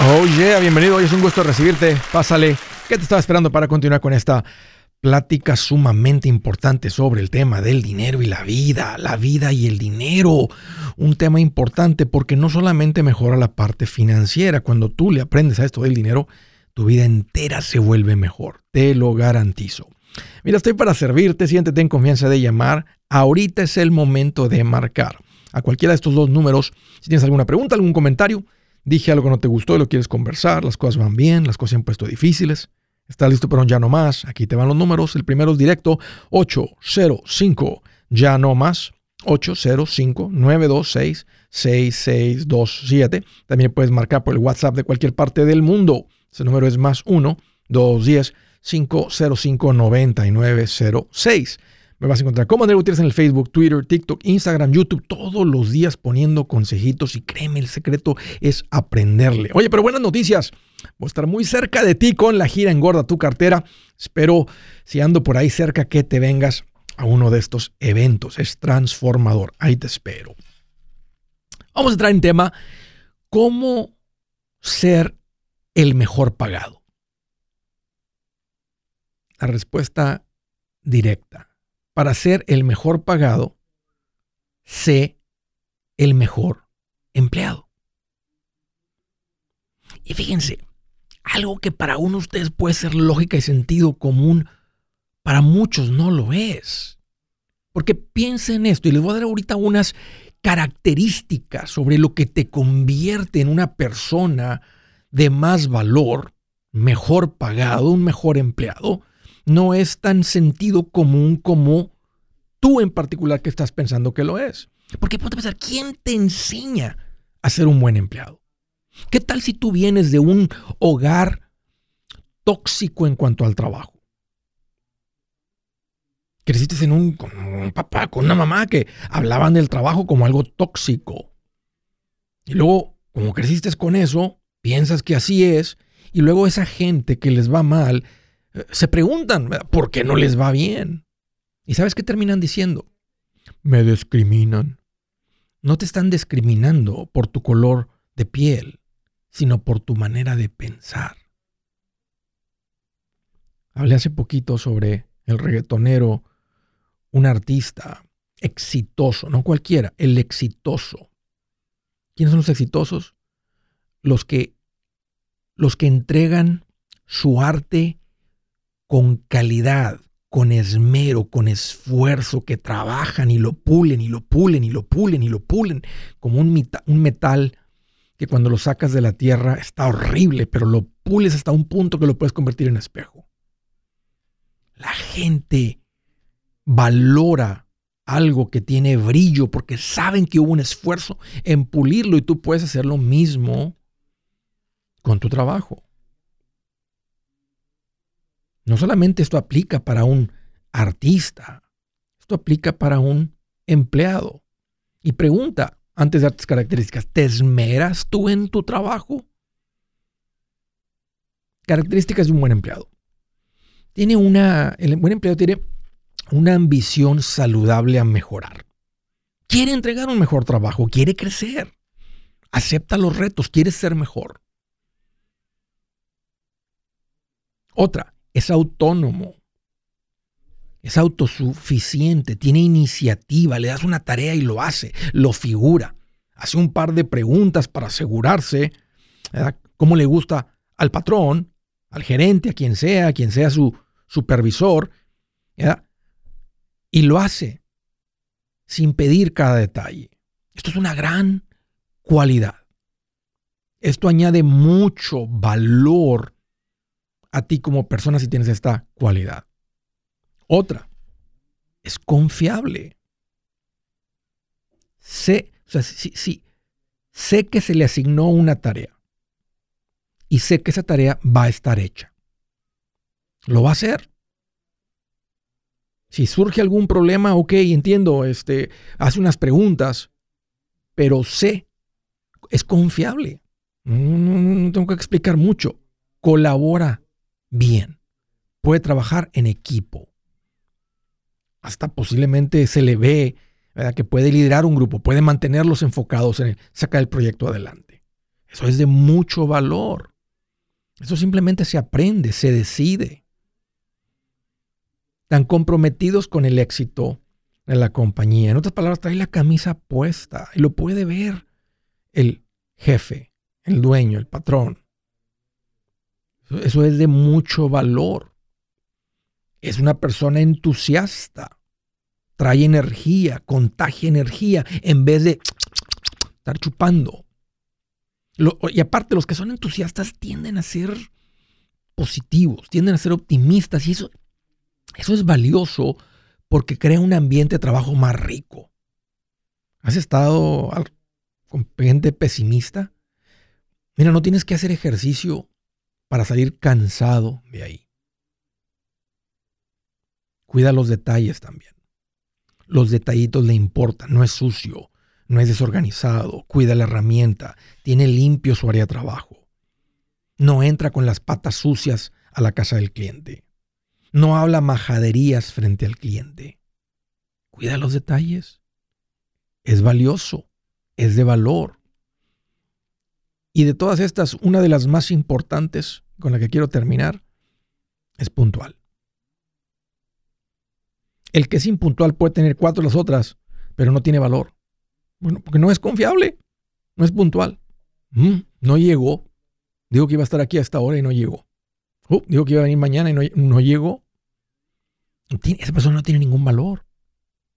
Oh bienvenido. Hoy es un gusto recibirte. Pásale. ¿Qué te estaba esperando para continuar con esta plática sumamente importante sobre el tema del dinero y la vida? La vida y el dinero. Un tema importante porque no solamente mejora la parte financiera. Cuando tú le aprendes a esto del dinero, tu vida entera se vuelve mejor. Te lo garantizo. Mira, estoy para servirte. Siéntete en confianza de llamar. Ahorita es el momento de marcar. A cualquiera de estos dos números, si tienes alguna pregunta, algún comentario, dije algo que no te gustó y lo quieres conversar, las cosas van bien, las cosas se han puesto difíciles, estás listo pero ya no más, aquí te van los números, el primero es directo 805, ya no más, 805-926-6627. También puedes marcar por el WhatsApp de cualquier parte del mundo. Ese número es más 1-210-505-9906. Me vas a encontrar como André Gutiérrez en el Facebook, Twitter, TikTok, Instagram, YouTube, todos los días poniendo consejitos y créeme, el secreto es aprenderle. Oye, pero buenas noticias. Voy a estar muy cerca de ti con la gira Engorda tu cartera. Espero, si ando por ahí cerca, que te vengas a uno de estos eventos. Es transformador. Ahí te espero. Vamos a entrar en tema, ¿cómo ser el mejor pagado? La respuesta directa para ser el mejor pagado, sé el mejor empleado. Y fíjense, algo que para uno de ustedes puede ser lógica y sentido común, para muchos no lo es. Porque piensen esto, y les voy a dar ahorita unas características sobre lo que te convierte en una persona de más valor, mejor pagado, un mejor empleado, no es tan sentido común como tú en particular que estás pensando que lo es. Porque ponte pensar, ¿quién te enseña a ser un buen empleado? ¿Qué tal si tú vienes de un hogar tóxico en cuanto al trabajo? Creciste en un, con un papá, con una mamá que hablaban del trabajo como algo tóxico. Y luego, como creciste con eso, piensas que así es, y luego esa gente que les va mal se preguntan, ¿por qué no les va bien? ¿Y sabes qué terminan diciendo? Me discriminan. No te están discriminando por tu color de piel, sino por tu manera de pensar. Hablé hace poquito sobre el reggaetonero, un artista exitoso, no cualquiera, el exitoso. ¿Quiénes son los exitosos? Los que los que entregan su arte con calidad, con esmero, con esfuerzo, que trabajan y lo pulen y lo pulen y lo pulen y lo pulen, como un, un metal que cuando lo sacas de la tierra está horrible, pero lo pules hasta un punto que lo puedes convertir en espejo. La gente valora algo que tiene brillo porque saben que hubo un esfuerzo en pulirlo y tú puedes hacer lo mismo con tu trabajo. No solamente esto aplica para un artista, esto aplica para un empleado. Y pregunta, antes de darte características, ¿te esmeras tú en tu trabajo? Características de un buen empleado. Tiene una, el buen empleado tiene una ambición saludable a mejorar. Quiere entregar un mejor trabajo, quiere crecer, acepta los retos, quiere ser mejor. Otra, es autónomo, es autosuficiente, tiene iniciativa, le das una tarea y lo hace, lo figura, hace un par de preguntas para asegurarse cómo le gusta al patrón, al gerente, a quien sea, a quien sea su supervisor, y lo hace sin pedir cada detalle. Esto es una gran cualidad. Esto añade mucho valor a ti como persona si tienes esta cualidad. Otra, es confiable. Sé, o sea, sí, sé que se le asignó una tarea y sé que esa tarea va a estar hecha. Lo va a hacer. Si surge algún problema, ok, entiendo, este, hace unas preguntas, pero sé, es confiable. no tengo que explicar mucho. Colabora bien. Puede trabajar en equipo. Hasta posiblemente se le ve que puede liderar un grupo, puede mantenerlos enfocados en sacar el proyecto adelante. Eso es de mucho valor. Eso simplemente se aprende, se decide. Tan comprometidos con el éxito de la compañía. En otras palabras, trae la camisa puesta y lo puede ver el jefe, el dueño, el patrón. Eso es de mucho valor. Es una persona entusiasta. Trae energía, contagia energía en vez de estar chupando. y aparte, los que son entusiastas tienden a ser positivos, tienden a ser optimistas y eso, eso es valioso porque crea un ambiente de trabajo más rico. ¿Has estado con gente pesimista? Mira, no tienes que hacer ejercicio para salir cansado de ahí. Cuida los detalles también. Los detallitos le importan, no es sucio, no es desorganizado, cuida la herramienta, tiene limpio su área de trabajo. No entra con las patas sucias a la casa del cliente. No habla majaderías frente al cliente. Cuida los detalles. Es valioso, es de valor. Y de todas estas, una de las más importantes con la que quiero terminar es puntual. El que es impuntual puede tener cuatro las otras, pero no tiene valor. Bueno, porque no es confiable, no es puntual. Mm, no llegó. Digo que iba a estar aquí a esta hora y no llegó. Uh, digo que iba a venir mañana y no, no llegó. esa persona no tiene ningún valor.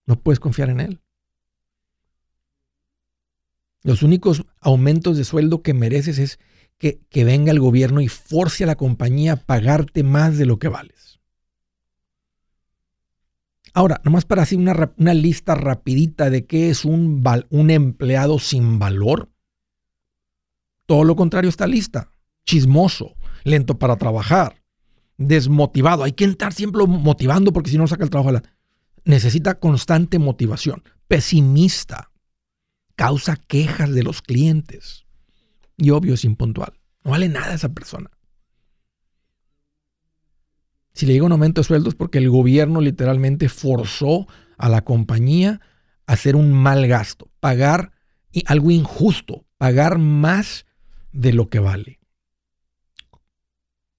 No puedes confiar en él. Los únicos aumentos de sueldo que mereces es que, que, venga el gobierno y force a la compañía a pagarte más de lo que vales. Ahora, nomás para hacer una, una lista rapidita de qué es un, un empleado sin valor. Todo lo contrario está lista. Chismoso, lento para trabajar, desmotivado. Hay que estar siempre motivando porque si no saca el trabajo. La... Necesita constante motivación. Pesimista. Causa quejas de los clientes. Y obvio es impuntual. No vale nada esa persona. Si le llega un aumento de sueldos porque el gobierno literalmente forzó a la compañía a hacer un mal gasto, pagar algo injusto, pagar más de lo que vale.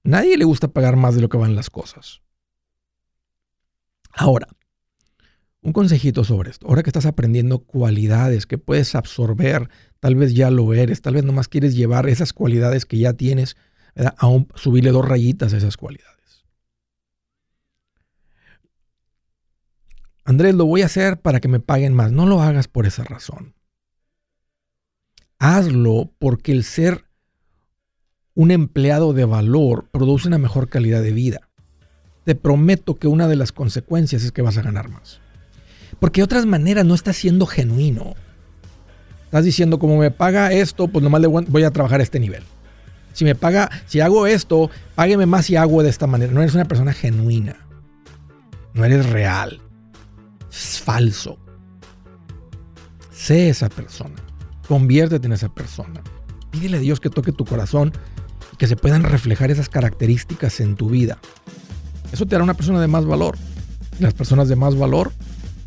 Nadie le gusta pagar más de lo que van las cosas. Ahora, un consejito sobre esto. Ahora que estás aprendiendo cualidades que puedes absorber, tal vez ya lo eres, tal vez nomás quieres llevar esas cualidades que ya tienes, a subirle dos rayitas a esas cualidades. Andrés, lo voy a hacer para que me paguen más. No lo hagas por esa razón. Hazlo porque el ser un empleado de valor produce una mejor calidad de vida. Te prometo que una de las consecuencias es que vas a ganar más. Porque de otras maneras no estás siendo genuino. Estás diciendo, como me paga esto, pues nomás le voy a trabajar a este nivel. Si me paga, si hago esto, págueme más si hago de esta manera. No eres una persona genuina. No eres real es falso. Sé esa persona. Conviértete en esa persona. Pídele a Dios que toque tu corazón y que se puedan reflejar esas características en tu vida. Eso te hará una persona de más valor. las personas de más valor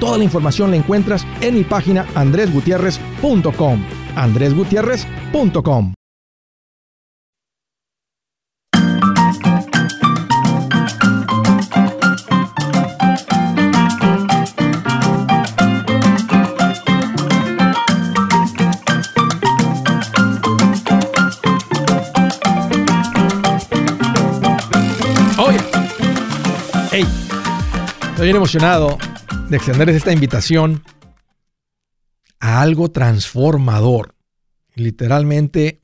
Toda la información la encuentras en mi página andresgutierrez.com. andresgutierrez.com. Oye, hey, estoy bien emocionado de extenderles esta invitación a algo transformador. Literalmente,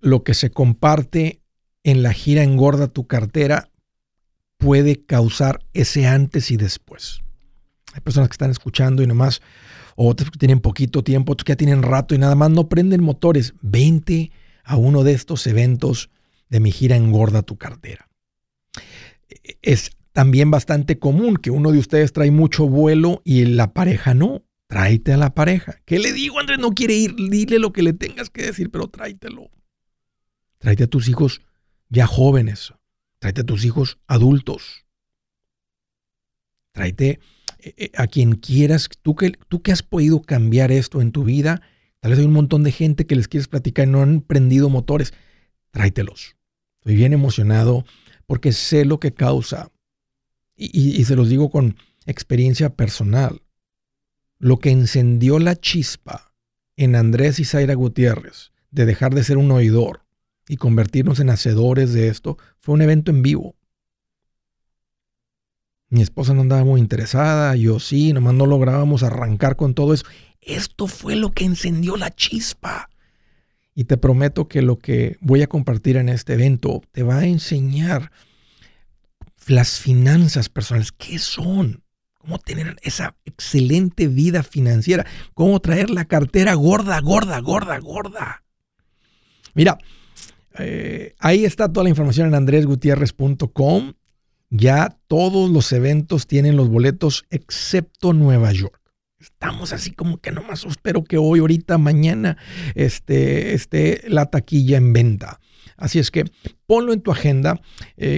lo que se comparte en la gira Engorda tu cartera puede causar ese antes y después. Hay personas que están escuchando y nomás, otros que tienen poquito tiempo, otros que ya tienen rato y nada más no prenden motores. Vente a uno de estos eventos de mi gira Engorda tu cartera. Es también bastante común que uno de ustedes trae mucho vuelo y la pareja no. Tráete a la pareja. ¿Qué le digo, Andrés? No quiere ir. Dile lo que le tengas que decir, pero tráetelo. Tráete a tus hijos ya jóvenes. Tráete a tus hijos adultos. Tráete eh, eh, a quien quieras. Tú que, tú que has podido cambiar esto en tu vida. Tal vez hay un montón de gente que les quieres platicar y no han prendido motores. Tráetelos. Estoy bien emocionado porque sé lo que causa y, se los digo con experiencia personal, lo que encendió la chispa en Andrés y Zaira Gutiérrez de dejar de ser un oidor y convertirnos en hacedores de esto fue un evento en vivo. Mi esposa no andaba muy interesada, yo sí, nomás no lográbamos arrancar con todo eso. Esto fue lo que encendió la chispa. Y te prometo que lo que voy a compartir en este evento te va a enseñar las finanzas personales, ¿qué son? ¿Cómo tener esa excelente vida financiera? ¿Cómo traer la cartera gorda, gorda, gorda, gorda? Mira, eh, ahí está toda la información en andresgutierrez.com. Ya todos los eventos tienen los boletos excepto Nueva York. Estamos así como que nomás espero que hoy, ahorita, mañana esté, esté la taquilla en venta. Así es que ponlo en tu agenda.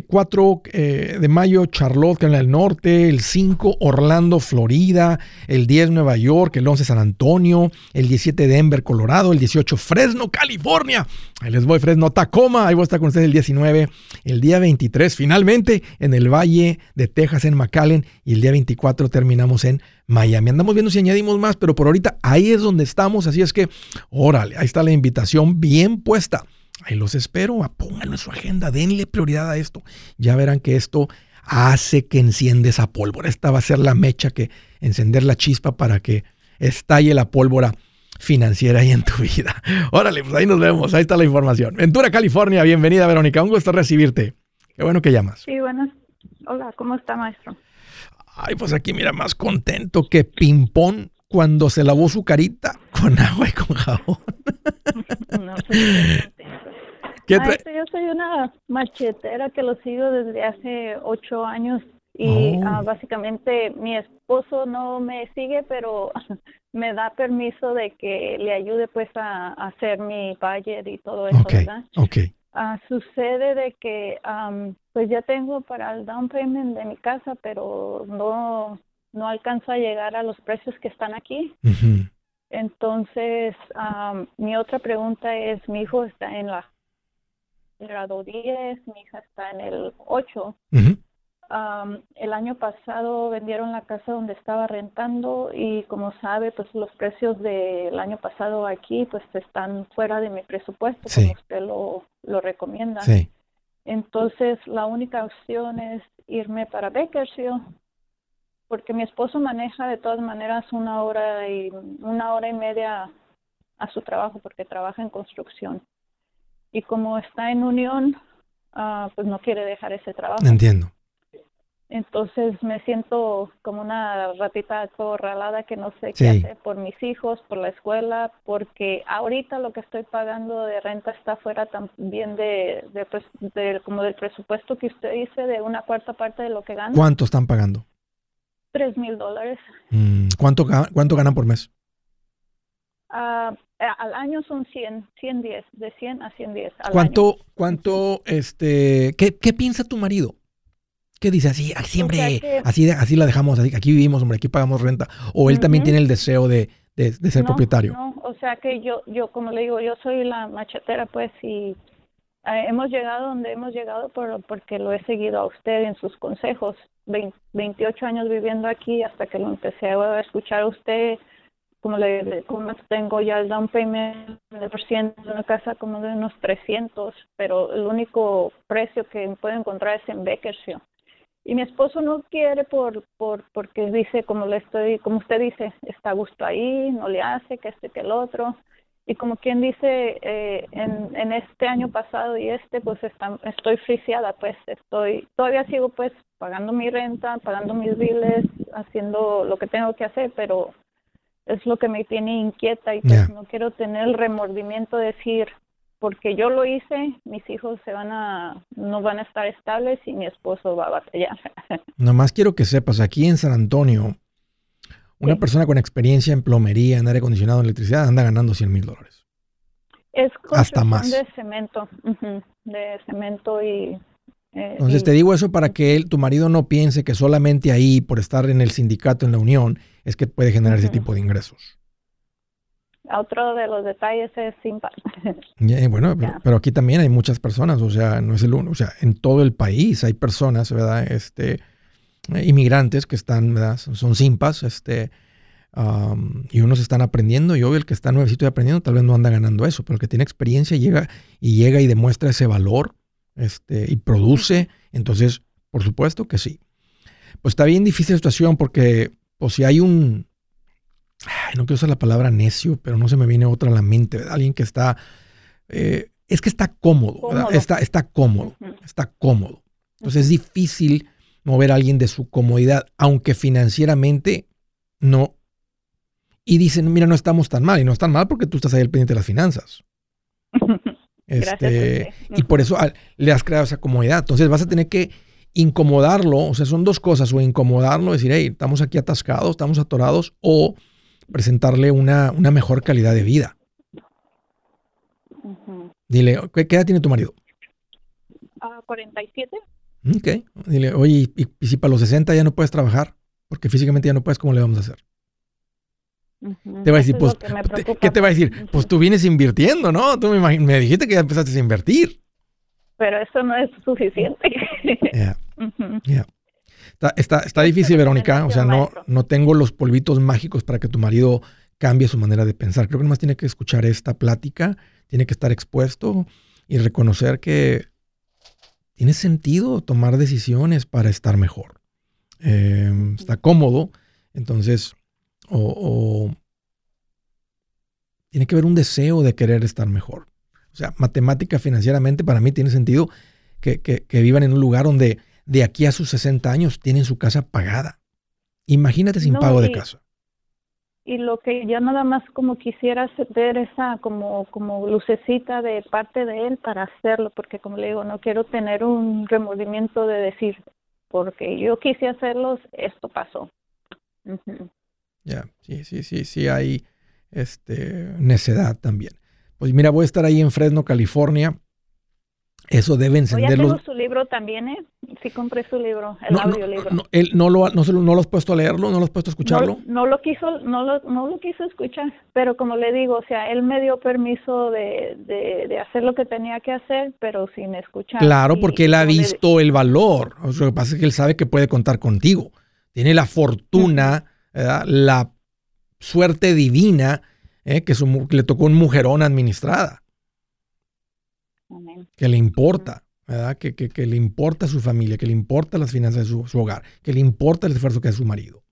4 eh, eh, de mayo, Charlotte, en el Norte. El 5, Orlando, Florida. El 10, Nueva York. El 11, San Antonio. El 17, Denver, Colorado. El 18, Fresno, California. Ahí les voy, Fresno, Tacoma. Ahí voy a estar con ustedes el 19. El día 23, finalmente, en el Valle de Texas, en McAllen. Y el día 24 terminamos en Miami. Andamos viendo si añadimos más, pero por ahorita ahí es donde estamos. Así es que, órale, ahí está la invitación bien puesta. Ahí los espero, pónganlo en su agenda, denle prioridad a esto. Ya verán que esto hace que enciende esa pólvora. Esta va a ser la mecha que encender la chispa para que estalle la pólvora financiera ahí en tu vida. Órale, pues ahí nos vemos, ahí está la información. Ventura, California, bienvenida Verónica, un gusto recibirte. Qué bueno que llamas. Sí, buenas. Hola, ¿cómo está maestro? Ay, pues aquí mira, más contento que ping-pong cuando se lavó su carita con agua y con jabón. No, pues, yo soy una machetera que lo sigo desde hace ocho años y oh. ah, básicamente mi esposo no me sigue, pero me da permiso de que le ayude pues a, hacer mi budget y todo eso, ¿verdad? Okay. Ah, sucede de que pues ya tengo para el down payment de mi casa, pero no no alcanzo a llegar a los precios que están aquí. Entonces, mi otra pregunta es, mi hijo está en la grado 10, mi hija está en el 8. el año pasado vendieron la casa donde estaba rentando y como sabe, pues los precios del año pasado aquí pues están fuera de mi presupuesto, como usted lo, lo recomienda. Entonces, la única opción es irme para Bakersfield, porque mi esposo maneja de todas maneras una hora y una hora y media a su trabajo, porque trabaja en construcción. Y como está en unión, uh, pues no quiere dejar ese trabajo. Entiendo. Entonces me siento como una ratita acorralada que no sé qué hacer por mis hijos, por la escuela, porque ahorita lo que estoy pagando de renta está fuera también de, de, como del presupuesto que usted dice, de una cuarta parte de lo que gana. ¿Cuánto están pagando? Tres mil dólares. Mm, ¿cuánto, ¿Cuánto ganan por mes? Uh, al año son 100, 110, de 100 a 110. Al ¿Cuánto, cuánto, este, qué, qué piensa tu marido? ¿Qué dice así? Siempre, así, así la dejamos, así, aquí vivimos, hombre, aquí pagamos renta. O él también tiene el deseo de, de, ser propietario. No, o sea que yo, yo, como le digo, yo soy la machetera, pues, y eh, hemos llegado donde hemos llegado por, porque lo he seguido a usted en sus consejos. 28 años viviendo aquí hasta que lo empecé a escuchar a usted como le como tengo ya el down payment de ciento de una casa como de unos 300, pero el único precio que puedo encontrar es en Bakersfield. Y mi esposo no quiere por, por porque dice como le estoy como usted dice está a gusto ahí no le hace que este que el otro. Y como quien dice eh, en, en este año pasado y este pues está, estoy friciada pues estoy todavía sigo pues pagando mi renta pagando mis biles haciendo lo que tengo que hacer pero es lo que me tiene inquieta y pues no quiero tener el remordimiento de decir porque yo lo hice, mis hijos se van a, no van a estar estables y mi esposo va a batallar. Nomás quiero que sepas, aquí en San Antonio, una persona con experiencia en plomería, en aire acondicionado, en electricidad, anda ganando 100 mil dólares. Es Hasta más. de cemento, de cemento y... Eh, Entonces te digo eso para que él, tu marido no piense que solamente ahí, por estar en el sindicato, en la unión, es que puede generar ese tipo de ingresos otro de los detalles es sin bueno, pero, aquí también hay muchas personas, o sea, no es el uno, o sea, en todo el país hay personas, ¿verdad? Este, inmigrantes que están, ¿verdad? Son simpas, este, y unos están aprendiendo y obvio el que está nuevecito y aprendiendo tal vez no anda ganando eso, pero el que tiene experiencia llega y llega y demuestra ese valor, este, y produce, entonces, por supuesto que sí. Pues está bien difícil la situación porque, pues si hay un, no quiero usar la palabra necio, pero no se me viene otra a la mente, alguien que está, eh, es que está cómodo, Está, está cómodo, está cómodo. Entonces es difícil mover a alguien de su comodidad, aunque financieramente no. Y dicen, mira, no estamos tan mal, y no están mal porque tú estás ahí al pendiente de las finanzas. este, y por eso ah, le has creado esa comodidad. Entonces vas a tener que incomodarlo, o sea, son dos cosas, o incomodarlo, decir, hey, estamos aquí atascados, estamos atorados, o presentarle una, una mejor calidad de vida. Dile, ¿qué, edad tiene tu marido? Uh, 47. Ok. Dile, oye, ¿y, si para los 60 ya no puedes trabajar? Porque físicamente ya no puedes, ¿cómo le vamos a hacer? Te va a decir, pues, ¿qué te va a decir? Pues tú vienes invirtiendo, ¿no? Tú me, me, dijiste que ya empezaste a invertir. Pero eso no es suficiente. Ya. Está, está, difícil, Verónica. O sea, no, no tengo los polvitos mágicos para que tu marido cambie su manera de pensar. Creo que nomás tiene que escuchar esta plática, tiene que estar expuesto y reconocer que tiene sentido tomar decisiones para estar mejor. Em, está cómodo, entonces, o, tiene que haber un deseo de querer estar mejor. O sea, matemática financieramente para mí tiene sentido que, que vivan en un lugar donde de aquí a sus 60 años tienen su casa pagada. Imagínate sin pago de casa. Y lo que yo nada más como quisiera ver esa como, como lucecita de parte de él para hacerlo, porque como le digo, no quiero tener un remordimiento de decir, porque yo quise hacerlos, esto pasó. Ya, sí, sí, sí, sí, hay este, necedad también. Pues mira, voy a estar ahí en Fresno, California, eso debe encenderlo. Ya su libro también, ¿eh? Sí compré su libro, el audiolibro. No, él no lo, no, no lo has puesto a leerlo, no lo has puesto a escucharlo. No, lo quiso, no lo, no lo quiso escuchar, pero como le digo, o sea, él me dio permiso de, de, hacer lo que tenía que hacer, pero sin escuchar. Claro, porque él ha visto el valor. lo que pasa es que él sabe que puede contar contigo. Tiene la fortuna, la suerte divina, ¿eh? que, su, que le tocó un mujerón administrada que le importa. ¿verdad? Que, que, le importa a su familia, que le importa las finanzas de su, hogar, que le importa el esfuerzo que hace su marido.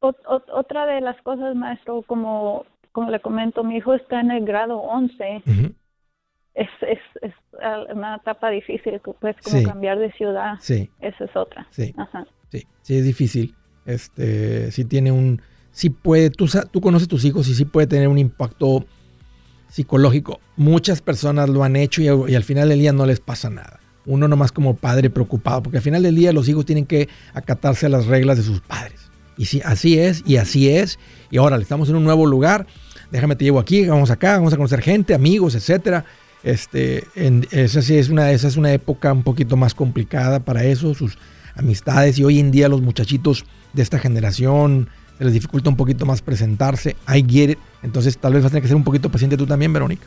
otra de las cosas, maestro, como, como le comento, mi hijo está en el grado 11. es, es, es, una etapa difícil, pues como cambiar de ciudad. Sí. Esa es otra. Sí. Sí, sí, es difícil. Este, si tiene un, si puede, tú, tú conoces a tus hijos y sí puede tener un impacto psicológico. Muchas personas lo han hecho y, al final del día no les pasa nada. Uno nomás como padre preocupado, porque al final del día los hijos tienen que acatarse a las reglas de sus padres. Y si así es, y así es, y ahora estamos en un nuevo lugar, déjame te llevo aquí, vamos acá, vamos a conocer gente, amigos, etcétera. Este, esa sí es una, esa es una época un poquito más complicada para eso, sus amistades, y hoy en día los muchachitos de esta generación, se les dificulta un poquito más presentarse. I get it. Entonces tal vez vas a tener que ser un poquito paciente tú también, Verónica.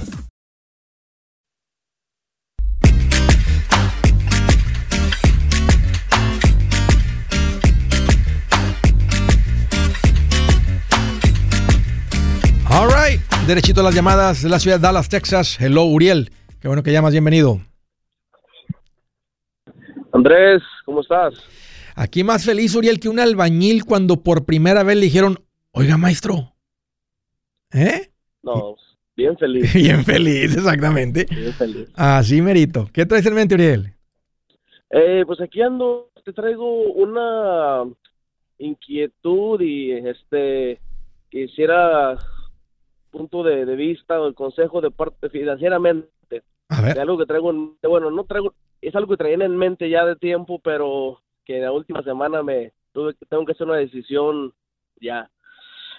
Derechito a las llamadas de la ciudad de Dallas, Texas. Hello, Uriel. Qué bueno que llamas. Bienvenido. Andrés, ¿cómo estás? Aquí más feliz, Uriel, que un albañil cuando por primera vez le dijeron, oiga, maestro. ¿Eh? No, bien feliz. bien feliz, exactamente. Bien feliz. Así, Merito. ¿Qué traes en mente, Uriel? Eh, pues aquí ando, te traigo una inquietud y este quisiera punto de, vista o el consejo de parte financieramente. A ver. algo que traigo, bueno, no traigo, es algo que traía en mente ya de tiempo, pero que la última semana me tuve tengo que hacer una decisión ya.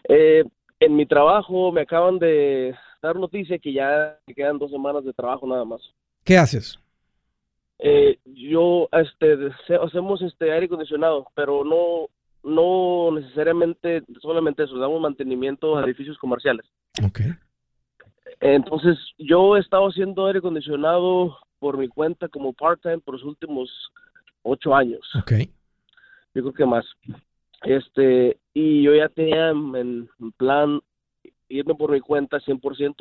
Eh, en mi trabajo me acaban de dar noticia que ya quedan dos semanas de trabajo nada más. ¿Qué haces? Eh, yo este hacemos este aire acondicionado, pero no no necesariamente solamente eso, damos mantenimiento a edificios comerciales. Okay. Entonces, yo he estado haciendo aire acondicionado por mi cuenta como part-time por los últimos ocho años. Okay. Yo creo que más. Este, y yo ya tenía en, plan irme por mi cuenta 100%,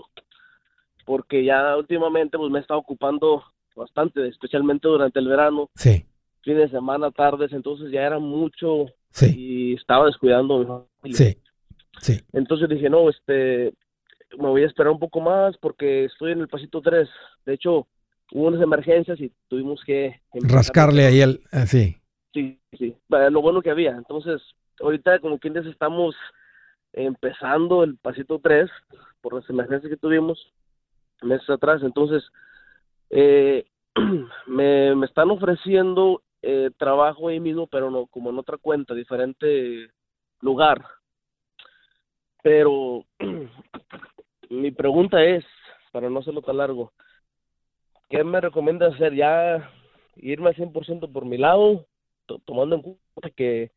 porque ya últimamente pues me he estado ocupando bastante, especialmente durante el verano. Sí. Fines de semana, tardes, entonces ya era mucho y estaba descuidando Sí. Sí. Entonces dije, no, este, me voy a esperar un poco más porque estoy en el pasito 3. De hecho, hubo unas emergencias y tuvimos que... Rascarle ahí el... Eh, sí. Sí, sí. Lo bueno que había. Entonces, ahorita como quien dice, estamos empezando el pasito 3 por las emergencias que tuvimos meses atrás. Entonces, eh, me, me están ofreciendo eh, trabajo ahí mismo, pero no como en otra cuenta, diferente lugar. Pero mi pregunta es, para no hacerlo tan largo, ¿qué me recomienda hacer? ¿Ya irme al 100% por mi lado, tomando en cuenta que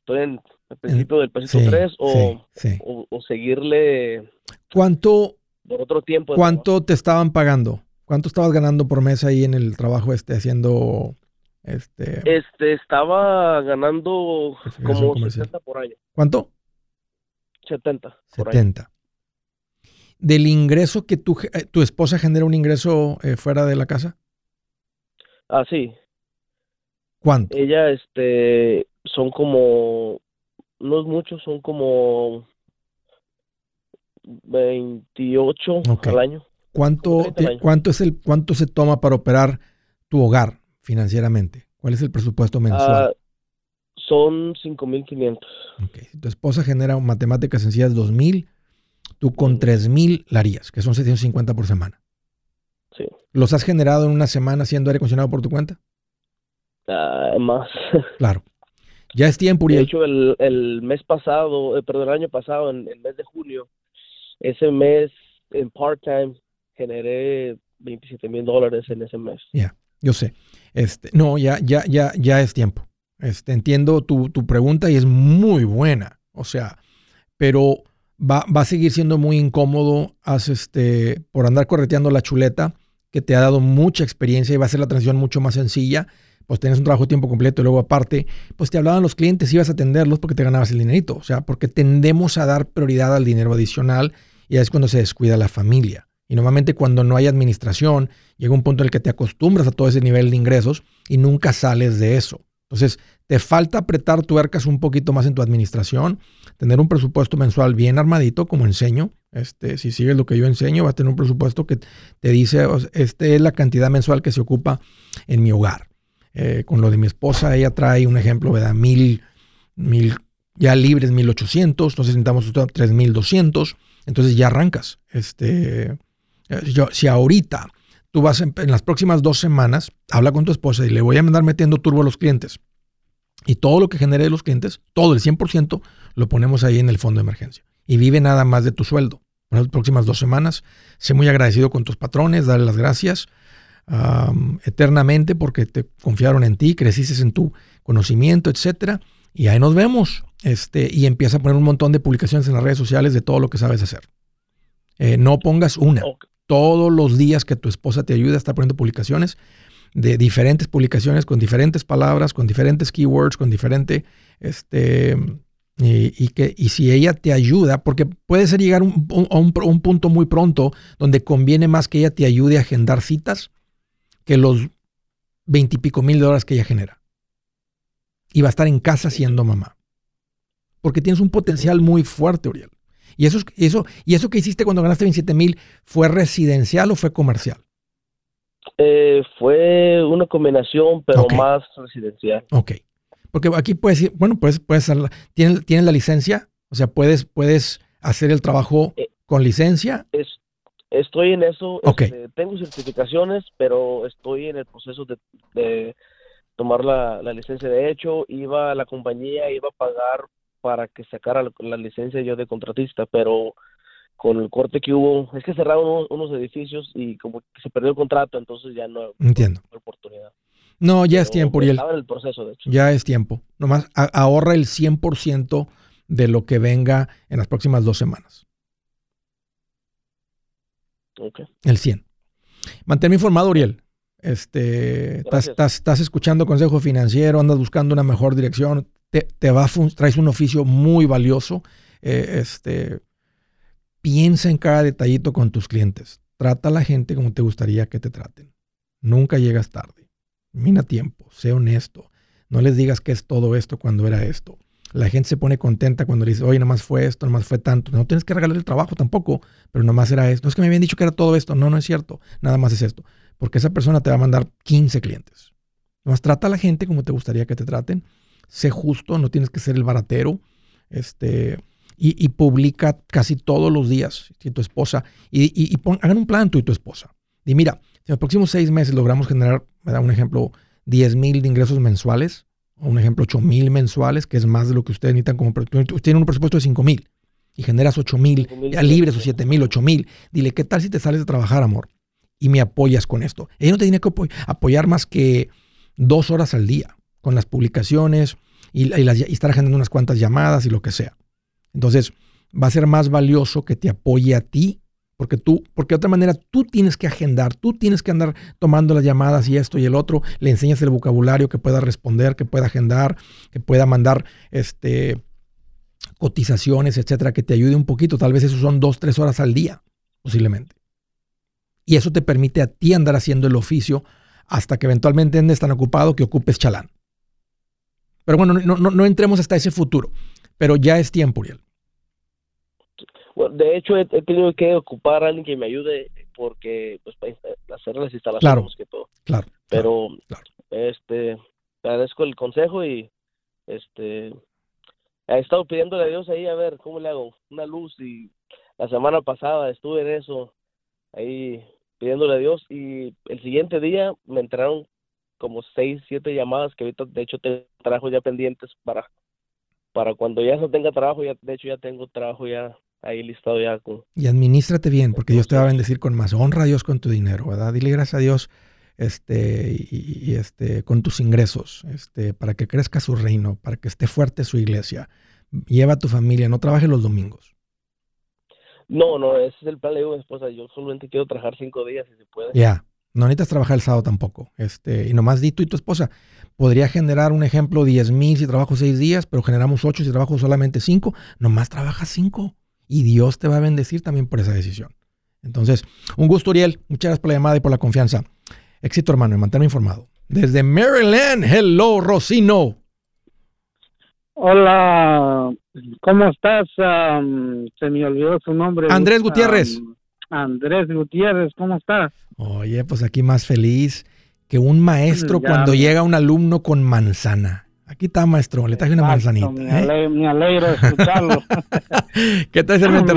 estoy en el principio del pasito 3 o, O, seguirle ¿Cuánto, por otro tiempo? ¿Cuánto te estaban pagando? ¿Cuánto estabas ganando por mes ahí en el trabajo este haciendo este, este estaba ganando como 70 por año. ¿Cuánto? 70. 70. ¿Del ingreso que tu, eh, tu esposa genera un ingreso eh, fuera de la casa? Ah, sí. ¿Cuánto? Ella, este, son como, no es mucho, son como 28 al año. ¿Cuánto, cuánto, es el, ¿Cuánto se toma para operar tu hogar financieramente? ¿Cuál es el presupuesto mensual? Ah, son 5.500. Ok. Si tu esposa genera matemáticas sencillas 2.000, tú con 3.000 la harías, que son 750 por semana. Sí. ¿Los has generado en una semana siendo aire acondicionado por tu cuenta? Ah, más. Claro. Ya es tiempo, Uriel. De hecho, el, mes pasado, eh, perdón, el año pasado, en el mes de junio, ese mes en part-time generé 27 mil dólares en ese mes. Ya, yo sé. Este, no, ya, ya, ya, ya es tiempo. Este, entiendo tu, tu pregunta y es muy buena. O sea, pero va, va, a seguir siendo muy incómodo este, por andar correteando la chuleta, que te ha dado mucha experiencia y va a ser la transición mucho más sencilla. Pues tienes un trabajo de tiempo completo y luego aparte, pues te hablaban los clientes ibas a atenderlos porque te ganabas el dinerito. O sea, porque tendemos a dar prioridad al dinero adicional y es cuando se descuida la familia. Y normalmente cuando no hay administración, llega un punto en el que te acostumbras a todo ese nivel de ingresos y nunca sales de eso. Entonces, te falta apretar tuercas un poquito más en tu administración, tener un presupuesto mensual bien armadito, como enseño. Este, si sigues lo que yo enseño, vas a tener un presupuesto que te dice, este es la cantidad mensual que se ocupa en mi hogar. Eh, con lo de mi esposa, ella trae un ejemplo, ¿verdad? Mil, mil, ya libres 1800, entonces necesitamos 3200, entonces ya arrancas. Este, yo, si ahorita tú vas en, las próximas dos semanas, habla con tu esposa y le voy a mandar metiendo turbo a los clientes. Y todo lo que genere de los clientes, todo el 100%, lo ponemos ahí en el fondo de emergencia. Y vive nada más de tu sueldo. Por las próximas dos semanas, sé muy agradecido con tus patrones, dale las gracias eternamente porque te confiaron en ti, creciste en tu conocimiento, etcétera. Y ahí nos vemos. Este, y empieza a poner un montón de publicaciones en las redes sociales de todo lo que sabes hacer. Eh, no pongas una todos los días que tu esposa te ayude a estar poniendo publicaciones de diferentes publicaciones con diferentes palabras, con diferentes keywords, con diferente, este, y, que, y si ella te ayuda, porque puede ser llegar a un, punto muy pronto donde conviene más que ella te ayude a agendar citas que los veintipico mil dólares que ella genera. Y va a estar en casa siendo mamá. Porque tienes un potencial muy fuerte, Uriel. ¿Y eso, eso, ¿Y eso que hiciste cuando ganaste 27 mil fue residencial o fue comercial? Eh, fue una combinación, pero más residencial. Ok. Porque aquí puedes ir, bueno, puedes, puedes ¿tienes, ¿tienes la licencia? O sea, puedes, puedes hacer el trabajo eh, con licencia. Es, estoy en eso. Este, tengo certificaciones, pero estoy en el proceso de, tomar la, la, licencia. De hecho, iba la compañía, iba a pagar para que sacara la, licencia yo de contratista, pero con el corte que hubo, es que cerraron unos, edificios y como que se perdió el contrato, entonces ya no entiendo oportunidad. No, ya es tiempo, Uriel. Estaba en el proceso, de hecho. Ya es tiempo. Nomás ahorra el 100% de lo que venga en las próximas dos semanas. Okay. El 100. Manténme informado, Uriel. Este, estás, estás, escuchando consejo financiero, andas buscando una mejor dirección, te, va a traes un oficio muy valioso. Eh, este, piensa en cada detallito con tus clientes. Trata a la gente como te gustaría que te traten. Nunca llegas tarde. Mina tiempo, sé honesto. No les digas que es todo esto cuando era esto. La gente se pone contenta cuando le dice, oye, nomás fue esto, nomás fue tanto. No tienes que regalar el trabajo tampoco, pero nomás era esto. No es que me habían dicho que era todo esto. No, no es cierto. Nada más es esto. Porque esa persona te va a mandar 15 clientes. Nomás trata a la gente como te gustaría que te traten sé justo, no tienes que ser el baratero. Este, y, publica casi todos los días y tu esposa. Y, hagan un plan tú y tu esposa. Y mira, si en los próximos seis meses logramos generar, me da un ejemplo, 10 mil de ingresos mensuales, o un ejemplo, 8 mil mensuales, que es más de lo que ustedes necesitan como Usted tiene un presupuesto de 5 mil y generas 8 mil, ya libres o 7 mil, 8 mil. Dile, ¿qué tal si te sales de trabajar, amor? Y me apoyas con esto. Ella no te tiene que apoyar más que dos horas al día con las publicaciones y, estar agendando unas cuantas llamadas y lo que sea. Entonces, va a ser más valioso que te apoye a ti, porque tú, porque de otra manera tú tienes que agendar, tú tienes que andar tomando las llamadas y esto y el otro, le enseñas el vocabulario que pueda responder, que pueda agendar, que pueda mandar este cotizaciones, etcétera, que te ayude un poquito. Tal vez eso son dos, tres horas al día, posiblemente. Y eso te permite a ti andar haciendo el oficio hasta que eventualmente andes tan ocupado que ocupes chalán. Pero bueno, no, no, no entremos hasta ese futuro, pero ya es tiempo, Uriel. Bueno, de hecho, he, tenido que ocupar a alguien que me ayude porque pues para hacer las instalaciones que todo. Claro. Pero este agradezco el consejo y este he estado pidiéndole a Dios ahí a ver cómo le hago una luz y la semana pasada estuve en eso ahí pidiéndole a Dios y el siguiente día me entraron como seis, siete llamadas que ahorita de hecho tengo trabajo ya pendientes para para cuando ya no tenga trabajo, ya de hecho ya tengo trabajo ya ahí listado ya con... Y administrate bien, porque Dios te va a bendecir con más. Honra a Dios con tu dinero, ¿verdad? Dile gracias a Dios este, y, este, con tus ingresos, este, para que crezca su reino, para que esté fuerte su iglesia. Lleva a tu familia, no trabajes los domingos. No, no, ese es el plan, le digo a mi esposa, yo solamente quiero trabajar cinco días si se puede. Ya, no necesitas trabajar el sábado tampoco. Este, y nomás di tú y tu esposa, podría generar un ejemplo 10 mil si trabajo seis días, pero generamos ocho si trabajo solamente cinco, nomás trabaja cinco. Y Dios te va a bendecir también por esa decisión. Entonces, un gusto, Uriel. Muchas gracias por la llamada y por la confianza. Éxito, hermano, y manténme informado. Desde Maryland, hello, Rosino. Hola, ¿cómo estás? se me olvidó su nombre. Andrés Gutiérrez. Andrés Gutiérrez, ¿cómo estás? Oye, pues aquí más feliz que un maestro cuando llega un alumno con manzana. Aquí está, maestro, le traje una manzanita. Me, ¿eh? alegro, de escucharlo. ¿Qué traes en mente?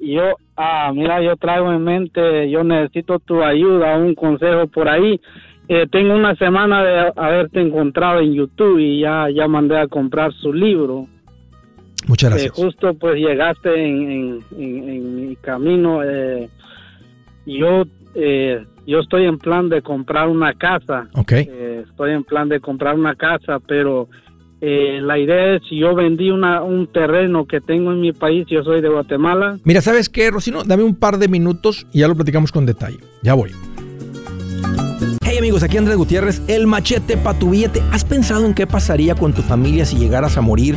Yo, ah, mira, yo traigo en mente, yo necesito tu ayuda, un consejo por ahí. Eh, tengo una semana de haberte encontrado en YouTube y ya, ya mandé a comprar su libro. Muchas gracias. Eh, justo pues llegaste en, mi camino. yo eh, yo estoy en plan de comprar una casa. Ok. Eh, estoy en plan de comprar una casa, pero eh, la idea es si yo vendí una, un terreno que tengo en mi país, yo soy de Guatemala. Mira, ¿sabes qué, Rocino? Dame un par de minutos y ya lo platicamos con detalle. Ya voy. Hey amigos, aquí Andrés Gutiérrez, el machete para tu billete. ¿Has pensado en qué pasaría con tu familia si llegaras a morir?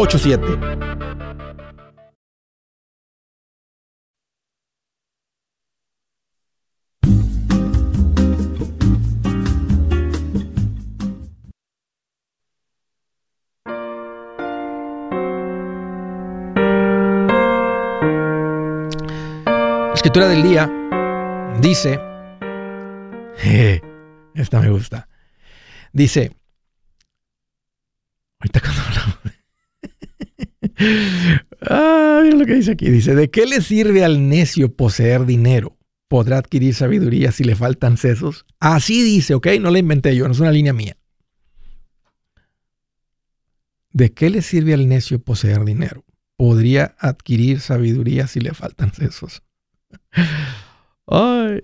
escritura del día dice, esta me gusta, dice, ahorita cuando hablamos, ah, mira lo que dice aquí, dice, ¿de qué le sirve al necio poseer dinero? ¿Podrá adquirir sabiduría si le faltan sesos? Así dice, ¿ok? No la inventé yo, no es una línea mía. ¿De qué le sirve al necio poseer dinero? ¿Podría adquirir sabiduría si le faltan sesos? Ay.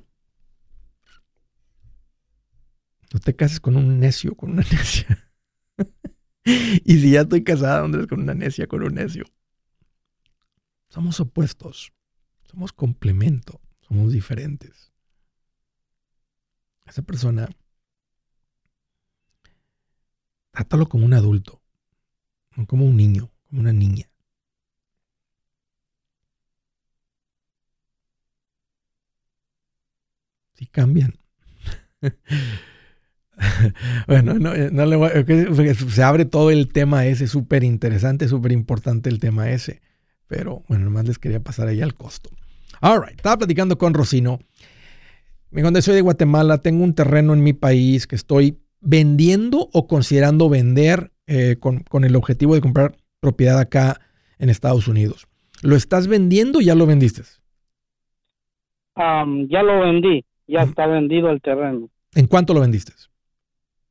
No te cases con un necio, con una necia. y si ya estoy casada, Andrés, con una necia, con un necio. Somos opuestos. Somos complemento. Somos diferentes. Esa persona, trátalo como un adulto, no como un niño, como una niña. Si cambian. bueno, no, eh, no le voy, se abre todo el tema ese, súper interesante, súper importante el tema ese. Pero bueno, nomás les quería pasar ahí al costo. All right, estaba platicando con Rocino. Me dijo, soy de Guatemala, tengo un terreno en mi país que estoy vendiendo o considerando vender eh, con, con, el objetivo de comprar propiedad acá en Estados Unidos. ¿Lo estás vendiendo o ya lo vendiste? ya lo vendí. Ya está vendido el terreno. ¿En cuánto lo vendiste?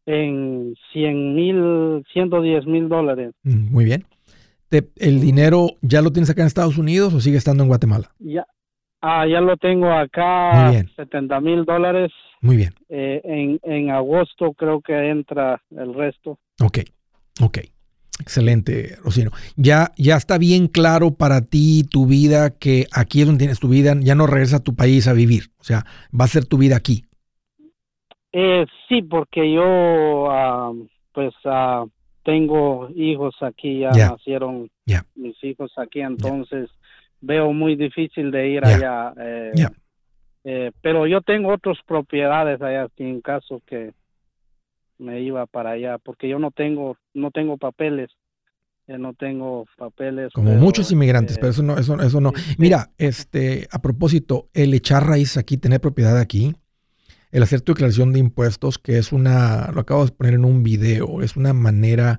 En 100 mil, 110 mil dólares. Mm, muy bien. ¿El dinero ya lo tienes acá en Estados Unidos o sigue estando en Guatemala? Ya, ah, ya lo tengo acá, Muy 70 mil dólares. Muy bien. Eh, en, en agosto creo que entra el resto. Ok, ok. Excelente, Rocino. Ya, ya está bien claro para ti tu vida que aquí es donde tienes tu vida, ya no regresas a tu país a vivir, o sea, va a ser tu vida aquí. Eh, sí, porque yo, ah, pues, ah, tengo hijos aquí, ya nacieron mis hijos aquí, entonces veo muy difícil de ir allá. Eh, eh, pero yo tengo otras propiedades allá, en caso que me iba para allá, porque yo no tengo, no tengo papeles. no tengo papeles. Como muchos inmigrantes, pero eso no, eso, eso no. Mira, este, a propósito, el echar raíces aquí, tener propiedad aquí, el hacer tu declaración de impuestos, que es una, lo acabo de poner en un video, es una manera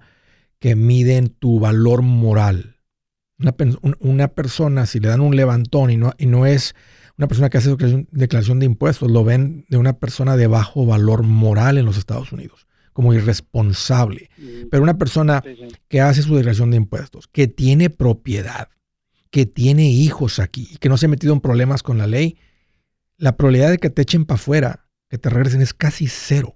que miden tu valor moral. Una, una persona, si le dan un levantón y no, y no es una persona que hace declaración de impuestos, lo ven de una persona de bajo valor moral en los Estados Unidos como irresponsable. Mm. Pero una persona que hace su declaración de impuestos, que tiene propiedad, que tiene hijos aquí, que no se ha metido en problemas con la ley, la probabilidad de que te echen para afuera, que te regresen, es casi cero.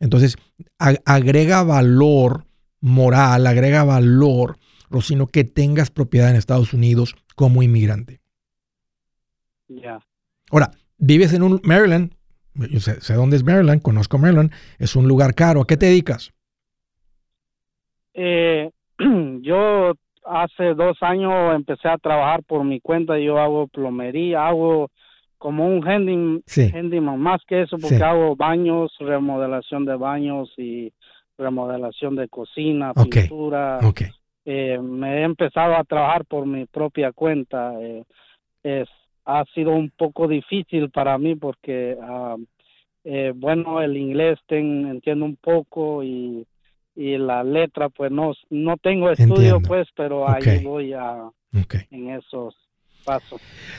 Entonces, agrega valor moral, agrega valor, Rocino, que tengas propiedad en Estados Unidos como inmigrante. Ya. Ahora, vives en un Maryland, yo sé, dónde es Maryland, conozco Maryland, es un lugar caro. ¿A qué te dedicas? Eh, yo hace dos años empecé a trabajar por mi cuenta, yo hago plomería, hago como un handyman, más que eso, porque hago baños, remodelación de baños y remodelación de cocina, pintura. Eh, me he empezado a trabajar por mi propia cuenta. Eh, es ha sido un poco difícil para mí porque, ah, eh, bueno, el inglés entiendo un poco y, y, la letra, pues no, no tengo estudio, pues, pero ahí voy a, en esos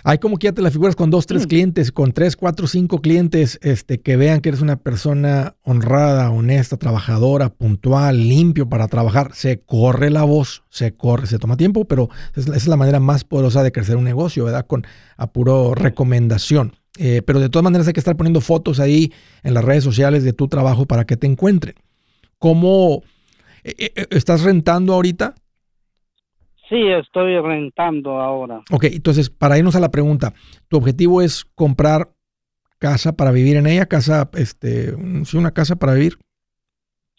Hay como que ya te la figuras con dos, tres mm. clientes, con tres, cuatro, cinco clientes este, que vean que eres una persona honrada, honesta, trabajadora, puntual, limpio para trabajar. Se corre la voz, se corre, se toma tiempo, pero esa es la manera más poderosa de crecer un negocio, ¿verdad? Con a puro recomendación. Eh, pero de todas maneras hay que estar poniendo fotos ahí en las redes sociales de tu trabajo para que te encuentren. ¿Cómo eh, eh, estás rentando ahorita? Sí, estoy rentando ahora. Ok, entonces, para irnos a la pregunta, ¿tu objetivo es comprar casa para vivir en ella? ¿Casa, este, sí, una casa para vivir?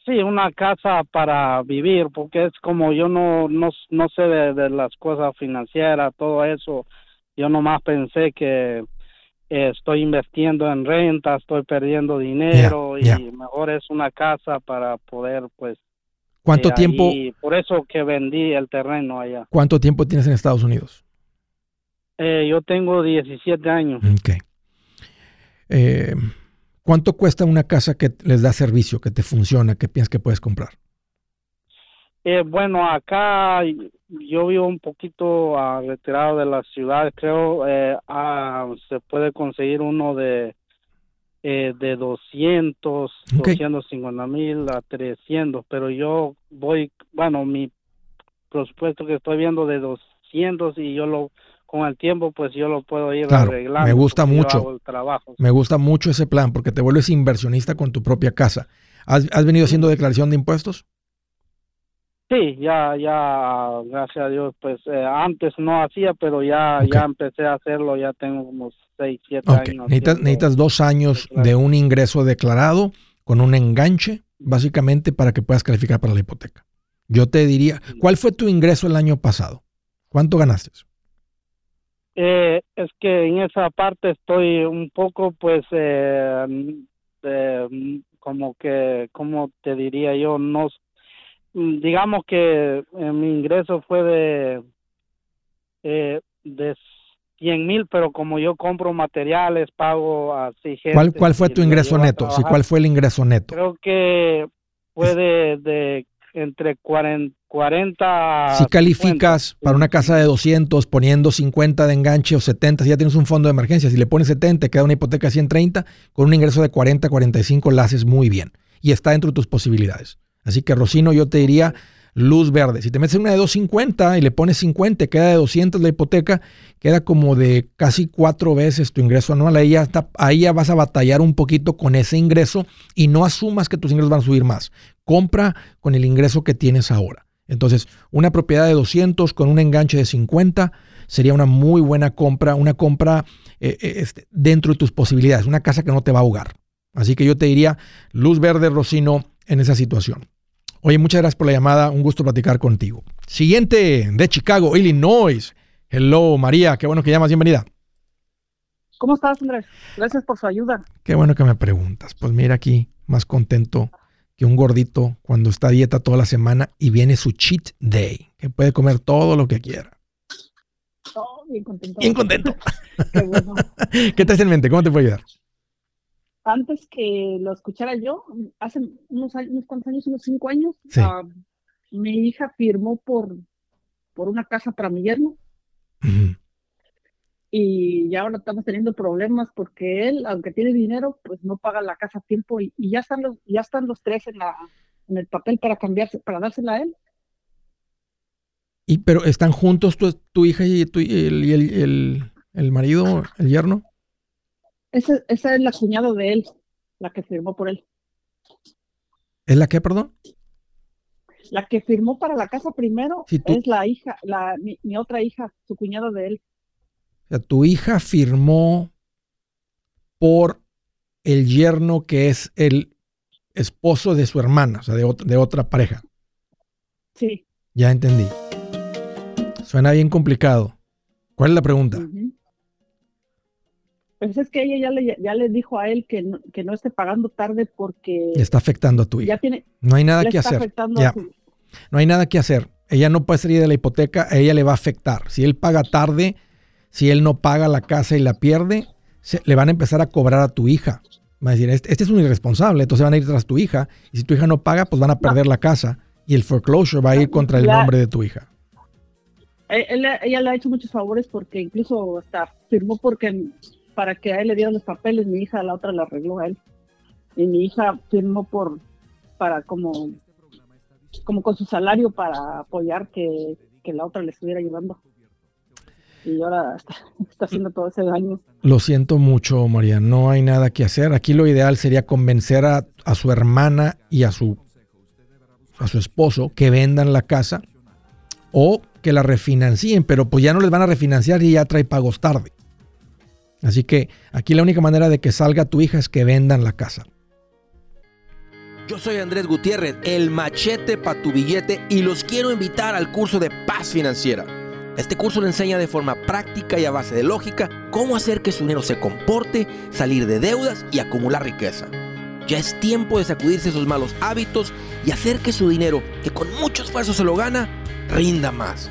Sí, una casa para vivir, porque es como yo no, no, no sé de, las cosas financieras, todo eso. Yo nomás pensé que eh, estoy invirtiendo en renta, estoy perdiendo dinero y mejor es una casa para poder, pues, ¿Cuánto tiempo? Por eso que vendí el terreno allá. ¿Cuánto tiempo tienes en Estados Unidos? Eh, yo tengo 17 años. Ok. Eh, ¿Cuánto cuesta una casa que les da servicio, que te funciona, que piensas que puedes comprar? Eh, bueno, acá yo vivo un poquito ah, retirado de la ciudad. Creo ah, se puede conseguir uno de eh, de 200, okay. 250 mil a 300, pero yo voy, bueno, mi presupuesto que estoy viendo de 200 y yo lo, con el tiempo, pues yo lo puedo ir arreglando. Me gusta mucho. Me gusta mucho ese plan porque te vuelves inversionista con tu propia casa. ¿Has, has venido haciendo declaración de impuestos? Sí, ya, ya, gracias a Dios, pues eh, antes no hacía, pero ya, ya empecé a hacerlo, ya tengo unos 6, 7 años. Necesitas, necesitas dos años de un ingreso declarado con un enganche, básicamente para que puedas calificar para la hipoteca. Yo te diría, ¿cuál fue tu ingreso el año pasado? ¿Cuánto ganaste? Eh, es que en esa parte estoy un poco, pues, eh, como que, como te diría yo, no digamos que eh, mi ingreso fue de eh, de 100 mil, pero como yo compro materiales, pago así gente. ¿Cuál, cuál fue tu ingreso neto? Sí, ¿Cuál fue el ingreso neto? Creo que fue de, entre 40, 40 Si calificas para una casa de 200 poniendo 50 de enganche o 70, si ya tienes un fondo de emergencia, si le pones 70, te queda una hipoteca de 130, con un ingreso de 40, 45 la haces muy bien y está dentro de tus posibilidades. Así que Rocino, yo te diría, luz verde. Si te metes en una de 250 y le pones 50, queda de 200 la hipoteca, queda como de casi cuatro veces tu ingreso anual. Ahí ya, está, ahí ya vas a batallar un poquito con ese ingreso y no asumas que tus ingresos van a subir más. Compra con el ingreso que tienes ahora. Entonces, una propiedad de 200 con un enganche de 50 sería una muy buena compra, una compra eh, eh, este, dentro de tus posibilidades, una casa que no te va a ahogar. Así que yo te diría luz verde, Rocino, en esa situación. Oye, muchas gracias por la llamada. Un gusto platicar contigo. Siguiente de Chicago, Illinois. Hello, María. Qué bueno que llamas. Bienvenida. ¿Cómo estás, Andrés? Gracias por su ayuda. Qué bueno que me preguntas. Pues mira aquí, más contento que un gordito cuando está a dieta toda la semana y viene su cheat day, que puede comer todo lo que quiera. Oh, bien contento. Bien contento. Qué bueno. ¿Qué te hace en mente? ¿Cómo te puedo ayudar? Antes que lo escuchara yo, hace unos años, unos cuantos años, unos cinco años, Sí. ah, mi hija firmó por, por una casa para mi yerno y ya ahora estamos teniendo problemas porque él, aunque tiene dinero, pues no paga la casa a tiempo y, y ya están los, ya están los tres en la, en el papel para cambiarse, para dársela a él. Y, pero están juntos tu, tu hija y, tu, el- el marido, el yerno. Esa, esa es la cuñada de él, la que firmó por él. ¿Es la que, perdón? La que firmó para la casa primero Sí, tú- es la hija, la, mi, mi otra hija, su cuñada de él. O sea, tu hija firmó por el yerno que es el esposo de su hermana, o sea, de, ot- de otra pareja. Sí. Ya entendí. Suena bien complicado. ¿Cuál es la pregunta? Pues es que ella ya le, ya le dijo a él que no, que no esté pagando tarde porque está afectando a tu ya hija. tiene, No hay nada que hacer. Ya. su, No hay nada que hacer. Ella no puede salir de la hipoteca, a ella le va a afectar. Si él paga tarde, si él no paga la casa y la pierde, se- le van a empezar a cobrar a tu hija. Van a decir, este, este es un irresponsable, entonces van a ir tras tu hija. Y si tu hija no paga, pues van a perder la casa. Y el foreclosure va a ir contra el Ya. nombre de tu hija. Eh, él- ella le ha hecho muchos favores porque incluso hasta firmó porque para que a él le dieran los papeles, mi hija la otra la arregló a él. Y mi hija firmó por para como como con su salario para apoyar que, que la otra le estuviera ayudando. Y ahora está, está haciendo todo ese daño. Lo siento mucho, María. No hay nada que hacer. Aquí lo ideal sería convencer a, a su hermana y a su, a su esposo que vendan la casa o que la refinancien, pero pues ya no les van a refinanciar y ya trae pagos tarde. Así que aquí la única manera de que salga tu hija es que vendan la casa. Yo soy Andrés Gutiérrez, el machete para tu billete y los quiero invitar al curso de paz financiera. Este curso le enseña de forma práctica y a base de lógica cómo hacer que su dinero se comporte, salir de deudas y acumular riqueza. Ya es tiempo de sacudirse esos malos hábitos y hacer que su dinero, que con mucho esfuerzo se lo gana, rinda más.